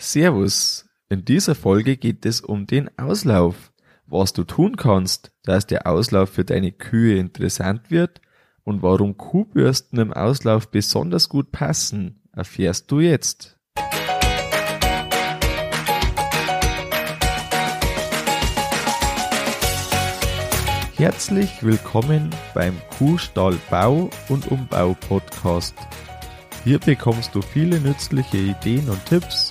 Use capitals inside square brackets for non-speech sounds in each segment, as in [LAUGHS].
Servus. In dieser Folge geht es um den Auslauf. Was du tun kannst, dass der Auslauf für deine Kühe interessant wird und warum Kuhbürsten im Auslauf besonders gut passen, erfährst du jetzt. Herzlich willkommen beim Kuhstallbau und Umbau Podcast. Hier bekommst du viele nützliche Ideen und Tipps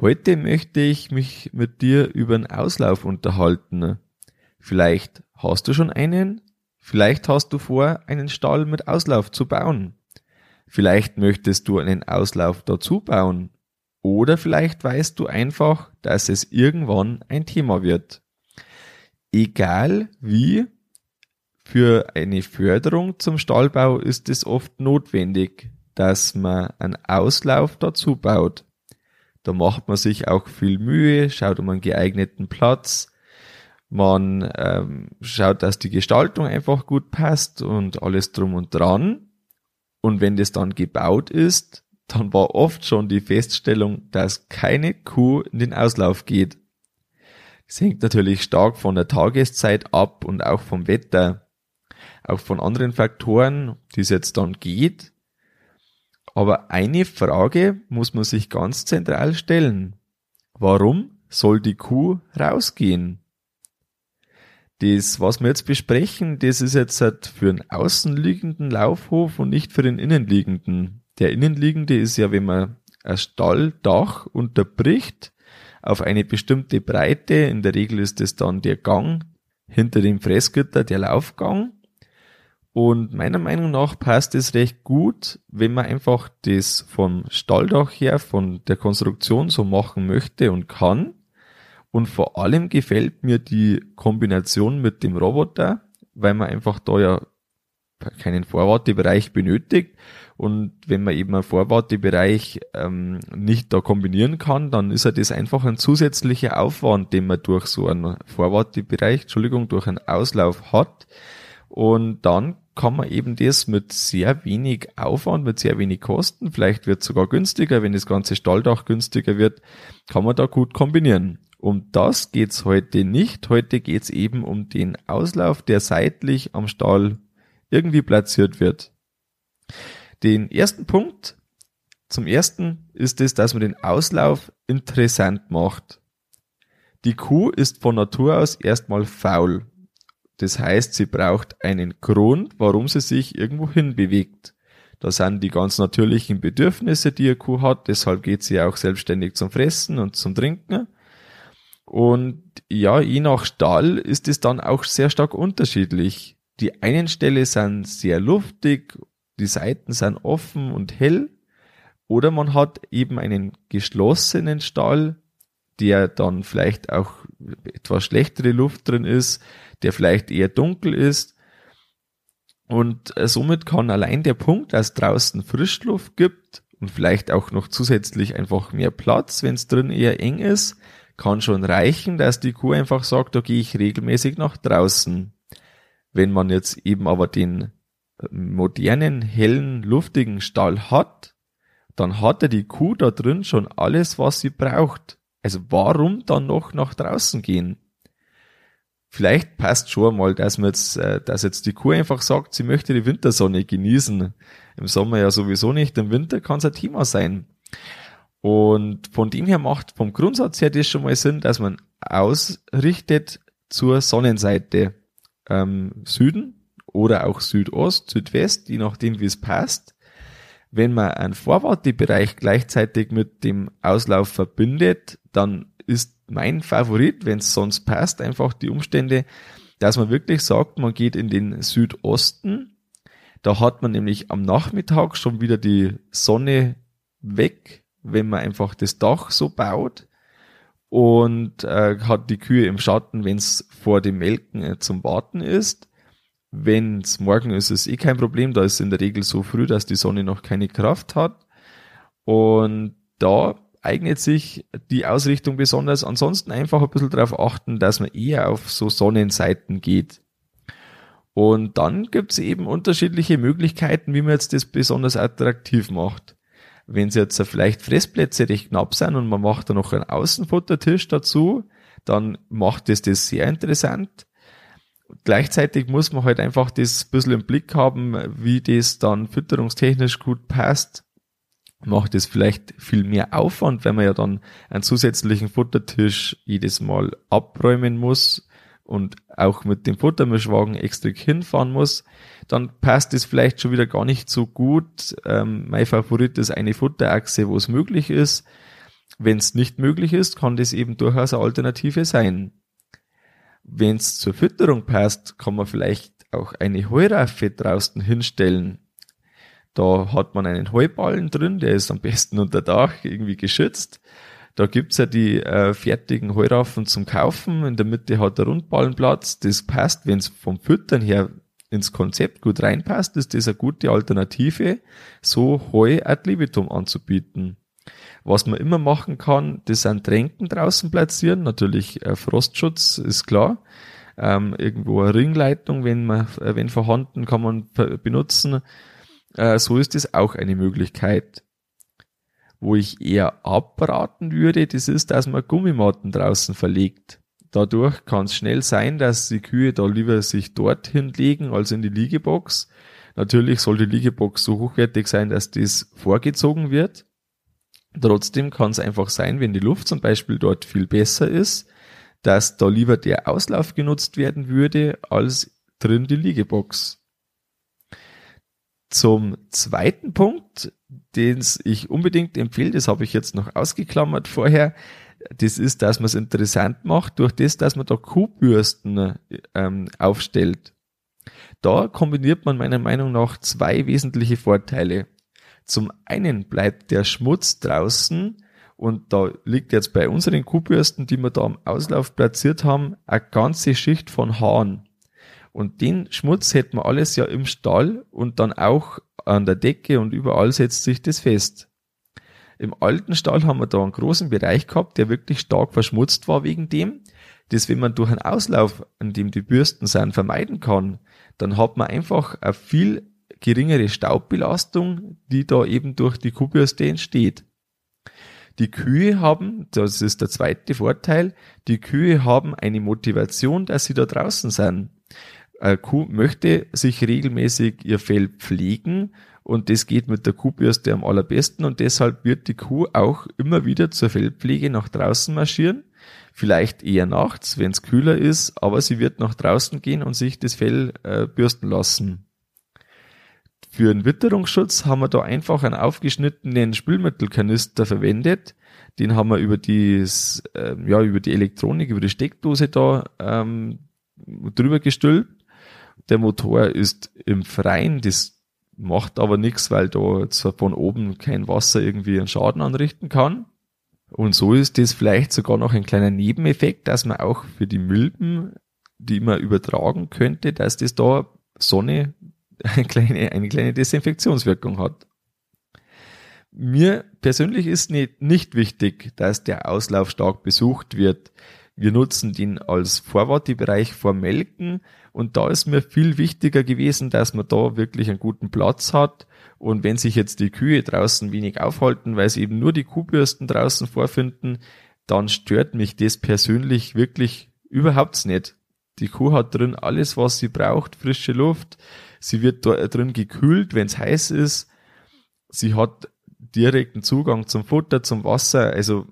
Heute möchte ich mich mit dir über einen Auslauf unterhalten. Vielleicht hast du schon einen, vielleicht hast du vor, einen Stall mit Auslauf zu bauen. Vielleicht möchtest du einen Auslauf dazu bauen. Oder vielleicht weißt du einfach, dass es irgendwann ein Thema wird. Egal wie, für eine Förderung zum Stallbau ist es oft notwendig, dass man einen Auslauf dazu baut. Da macht man sich auch viel Mühe, schaut um einen geeigneten Platz, man ähm, schaut, dass die Gestaltung einfach gut passt und alles drum und dran. Und wenn das dann gebaut ist, dann war oft schon die Feststellung, dass keine Kuh in den Auslauf geht. Das hängt natürlich stark von der Tageszeit ab und auch vom Wetter, auch von anderen Faktoren, die es jetzt dann geht. Aber eine Frage muss man sich ganz zentral stellen. Warum soll die Kuh rausgehen? Das, was wir jetzt besprechen, das ist jetzt halt für einen außenliegenden Laufhof und nicht für den innenliegenden. Der innenliegende ist ja, wenn man ein Stalldach unterbricht auf eine bestimmte Breite, in der Regel ist es dann der Gang hinter dem Fressgitter, der Laufgang. Und meiner Meinung nach passt es recht gut, wenn man einfach das vom Stalldach her, von der Konstruktion so machen möchte und kann. Und vor allem gefällt mir die Kombination mit dem Roboter, weil man einfach da ja keinen Vorwartebereich benötigt. Und wenn man eben einen Vorwartebereich ähm, nicht da kombinieren kann, dann ist ja das einfach ein zusätzlicher Aufwand, den man durch so einen Vorwartebereich, Entschuldigung, durch einen Auslauf hat. Und dann kann man eben das mit sehr wenig Aufwand, mit sehr wenig Kosten, vielleicht wird es sogar günstiger, wenn das ganze Stalldach günstiger wird, kann man da gut kombinieren. Um das geht's heute nicht. Heute geht's eben um den Auslauf, der seitlich am Stall irgendwie platziert wird. Den ersten Punkt, zum ersten ist es, dass man den Auslauf interessant macht. Die Kuh ist von Natur aus erstmal faul. Das heißt, sie braucht einen Grund, warum sie sich irgendwo hin bewegt. Da sind die ganz natürlichen Bedürfnisse, die eine Kuh hat, deshalb geht sie auch selbstständig zum Fressen und zum Trinken. Und ja, je nach Stall ist es dann auch sehr stark unterschiedlich. Die einen Ställe sind sehr luftig, die Seiten sind offen und hell, oder man hat eben einen geschlossenen Stall, der dann vielleicht auch etwas schlechtere Luft drin ist, der vielleicht eher dunkel ist. Und äh, somit kann allein der Punkt, dass draußen Frischluft gibt und vielleicht auch noch zusätzlich einfach mehr Platz, wenn es drin eher eng ist, kann schon reichen, dass die Kuh einfach sagt, da gehe ich regelmäßig nach draußen. Wenn man jetzt eben aber den äh, modernen, hellen, luftigen Stall hat, dann hat er die Kuh da drin schon alles, was sie braucht. Also warum dann noch nach draußen gehen? Vielleicht passt schon mal, dass man jetzt, äh, dass jetzt die Kuh einfach sagt, sie möchte die Wintersonne genießen. Im Sommer ja sowieso nicht, im Winter kann es ein Thema sein. Und von dem her macht vom Grundsatz her das schon mal Sinn, dass man ausrichtet zur Sonnenseite ähm, Süden oder auch Südost, Südwest, je nachdem wie es passt. Wenn man einen Vorwartebereich gleichzeitig mit dem Auslauf verbindet, dann ist mein Favorit, wenn es sonst passt, einfach die Umstände, dass man wirklich sagt, man geht in den Südosten. Da hat man nämlich am Nachmittag schon wieder die Sonne weg, wenn man einfach das Dach so baut. und äh, hat die Kühe im Schatten, wenn es vor dem Melken äh, zum Warten ist. Wenn es morgen ist, ist eh kein Problem. Da ist in der Regel so früh, dass die Sonne noch keine Kraft hat. Und da eignet sich die Ausrichtung besonders. Ansonsten einfach ein bisschen darauf achten, dass man eher auf so Sonnenseiten geht. Und dann gibt's eben unterschiedliche Möglichkeiten, wie man jetzt das besonders attraktiv macht. Wenn es jetzt vielleicht Fressplätze recht knapp sind und man macht da noch einen Außenfuttertisch dazu, dann macht es das sehr interessant. Gleichzeitig muss man halt einfach das ein bisschen im Blick haben, wie das dann fütterungstechnisch gut passt macht es vielleicht viel mehr Aufwand, wenn man ja dann einen zusätzlichen Futtertisch jedes Mal abräumen muss und auch mit dem Futtermischwagen extra hinfahren muss, dann passt es vielleicht schon wieder gar nicht so gut. Ähm, mein Favorit ist eine Futterachse, wo es möglich ist. Wenn es nicht möglich ist, kann das eben durchaus eine Alternative sein. Wenn es zur Fütterung passt, kann man vielleicht auch eine Heuraffe draußen hinstellen da hat man einen Heuballen drin, der ist am besten unter Dach irgendwie geschützt. Da gibt's ja die äh, fertigen Heuraffen zum Kaufen. In der Mitte hat der Rundballenplatz. Das passt, wenn es vom Füttern her ins Konzept gut reinpasst, ist das eine gute Alternative, so Heu ad libitum anzubieten. Was man immer machen kann, das sind Tränken draußen platzieren. Natürlich äh, Frostschutz ist klar. Ähm, irgendwo eine Ringleitung, wenn man, äh, wenn vorhanden, kann man benutzen. Äh, so ist es auch eine Möglichkeit. Wo ich eher abraten würde, das ist, dass man Gummimatten draußen verlegt. Dadurch kann es schnell sein, dass die Kühe da lieber sich dorthin legen als in die Liegebox. Natürlich soll die Liegebox so hochwertig sein, dass das vorgezogen wird. Trotzdem kann es einfach sein, wenn die Luft zum Beispiel dort viel besser ist, dass da lieber der Auslauf genutzt werden würde, als drin die Liegebox. Zum zweiten Punkt, den ich unbedingt empfehle, das habe ich jetzt noch ausgeklammert vorher, das ist, dass man es interessant macht durch das, dass man da Kuhbürsten ähm, aufstellt. Da kombiniert man meiner Meinung nach zwei wesentliche Vorteile. Zum einen bleibt der Schmutz draußen und da liegt jetzt bei unseren Kuhbürsten, die wir da am Auslauf platziert haben, eine ganze Schicht von Haaren. Und den Schmutz hätten wir alles ja im Stall und dann auch an der Decke und überall setzt sich das fest. Im alten Stall haben wir da einen großen Bereich gehabt, der wirklich stark verschmutzt war wegen dem. Das, wenn man durch einen Auslauf, an dem die Bürsten sind, vermeiden kann, dann hat man einfach eine viel geringere Staubbelastung, die da eben durch die Kuhbürste entsteht. Die Kühe haben, das ist der zweite Vorteil, die Kühe haben eine Motivation, dass sie da draußen sind. Eine Kuh möchte sich regelmäßig ihr Fell pflegen und das geht mit der Kuhbürste am allerbesten und deshalb wird die Kuh auch immer wieder zur Fellpflege nach draußen marschieren. Vielleicht eher nachts, wenn es kühler ist, aber sie wird nach draußen gehen und sich das Fell äh, bürsten lassen. Für einen Witterungsschutz haben wir da einfach einen aufgeschnittenen Spülmittelkanister verwendet. Den haben wir über die, äh, ja, über die Elektronik, über die Steckdose da ähm, drüber gestülpt der Motor ist im Freien, das macht aber nichts, weil da jetzt von oben kein Wasser irgendwie einen Schaden anrichten kann. Und so ist das vielleicht sogar noch ein kleiner Nebeneffekt, dass man auch für die Milben, die man übertragen könnte, dass das da Sonne [LAUGHS] eine kleine, eine kleine Desinfektionswirkung hat. Mir persönlich ist nicht, nicht wichtig, dass der Auslauf stark besucht wird. Wir nutzen den als Vorwartebereich vor Melken und da ist mir viel wichtiger gewesen, dass man da wirklich einen guten Platz hat. Und wenn sich jetzt die Kühe draußen wenig aufhalten, weil sie eben nur die Kuhbürsten draußen vorfinden, dann stört mich das persönlich wirklich überhaupt nicht. Die Kuh hat drin alles, was sie braucht, frische Luft. Sie wird da drin gekühlt, wenn es heiß ist. Sie hat direkten Zugang zum Futter, zum Wasser. Also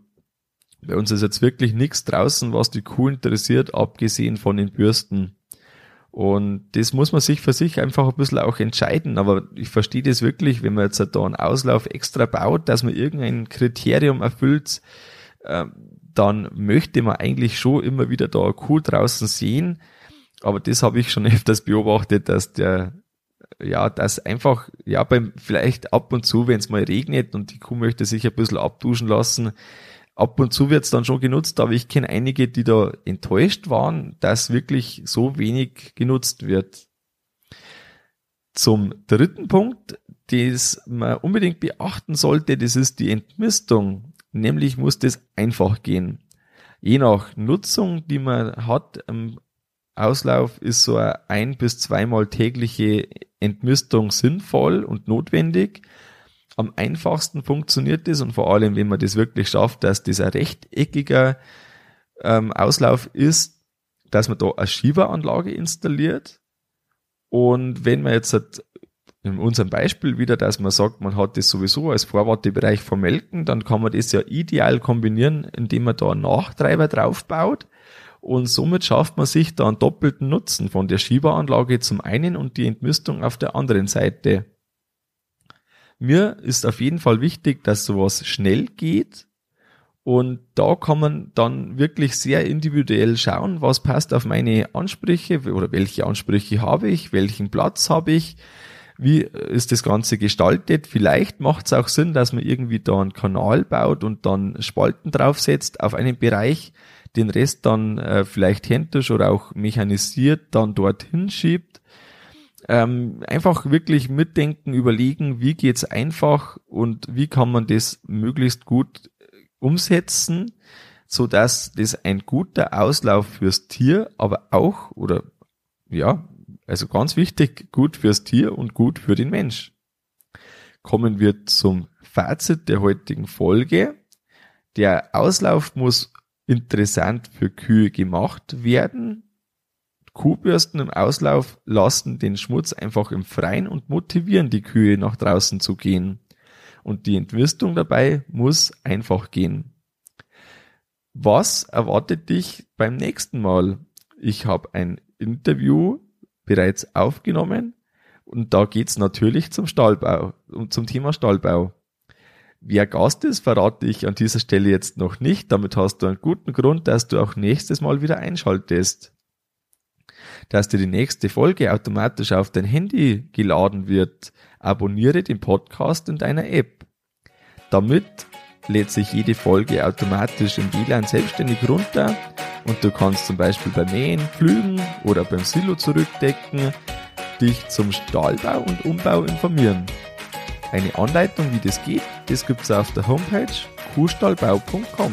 bei uns ist jetzt wirklich nichts draußen, was die Kuh interessiert, abgesehen von den Bürsten. Und das muss man sich für sich einfach ein bisschen auch entscheiden. Aber ich verstehe das wirklich, wenn man jetzt da einen Auslauf extra baut, dass man irgendein Kriterium erfüllt, ähm, dann möchte man eigentlich schon immer wieder da eine Kuh draußen sehen. Aber das habe ich schon [LAUGHS] öfters beobachtet, dass der ja, dass einfach, ja, beim, vielleicht ab und zu, wenn es mal regnet und die Kuh möchte sich ein bisschen abduschen lassen, ab und zu wird's dann schon genutzt, aber ich kenne einige, die da enttäuscht waren, dass wirklich so wenig genutzt wird. Zum dritten Punkt, das man unbedingt beachten sollte, das ist die Entmistung. Nämlich muss das einfach gehen. Je nach Nutzung, die man hat im Auslauf, ist so ein bis zweimal tägliche Entmistung sinnvoll und notwendig. Am einfachsten funktioniert das und vor allem, wenn man das wirklich schafft, dass dieser rechteckiger ähm, Auslauf ist, dass man da eine Schieberanlage installiert. Und wenn man jetzt hat, in unserem Beispiel wieder, dass man sagt, man hat das sowieso als Vorwartebereich vom Melken, dann kann man das ja ideal kombinieren, indem man da einen Nachtreiber draufbaut. Und somit schafft man sich da einen doppelten Nutzen von der Schieberanlage zum einen und die Entmistung auf der anderen Seite. Mir ist auf jeden Fall wichtig, dass sowas schnell geht. Und da kann man dann wirklich sehr individuell schauen, was passt auf meine Ansprüche oder welche Ansprüche habe ich, welchen Platz habe ich, wie ist das Ganze gestaltet. Vielleicht macht es auch Sinn, dass man irgendwie da einen Kanal baut und dann Spalten draufsetzt auf einen Bereich, den Rest dann äh, vielleicht händisch oder auch mechanisiert dann dorthin schiebt ähm, einfach wirklich mitdenken, überlegen, wie geht's einfach und wie kann man das möglichst gut äh, umsetzen, so dass das ein guter Auslauf fürs Tier, aber auch oder ja, also ganz wichtig, gut fürs Tier und gut für den Mensch. Kommen wir zum Fazit der heutigen Folge. Der Auslauf muss interessant für Kühe gemacht werden, Kuhbürsten im Auslauf lassen den Schmutz einfach im Freien und motivieren die Kühe nach draußen zu gehen. Und die Entwistung dabei muss einfach gehen. Was erwartet dich beim nächsten Mal? Ich habe ein Interview bereits aufgenommen und da geht's natürlich zum Stallbau und zum Thema Stallbau. Wer Gast ist, verrate ich an dieser Stelle jetzt noch nicht. Damit hast du einen guten Grund, dass du auch nächstes Mal wieder einschaltest dass dir die nächste Folge automatisch auf dein Handy geladen wird, abonniere den Podcast in deiner App. Damit lädt sich jede Folge automatisch im WLAN selbstständig runter und du kannst zum Beispiel beim Mähen, Pflügen oder beim Silo zurückdecken, dich zum Stahlbau und Umbau informieren. Eine Anleitung, wie das geht, das gibt's auf der Homepage kuhstallbau.com.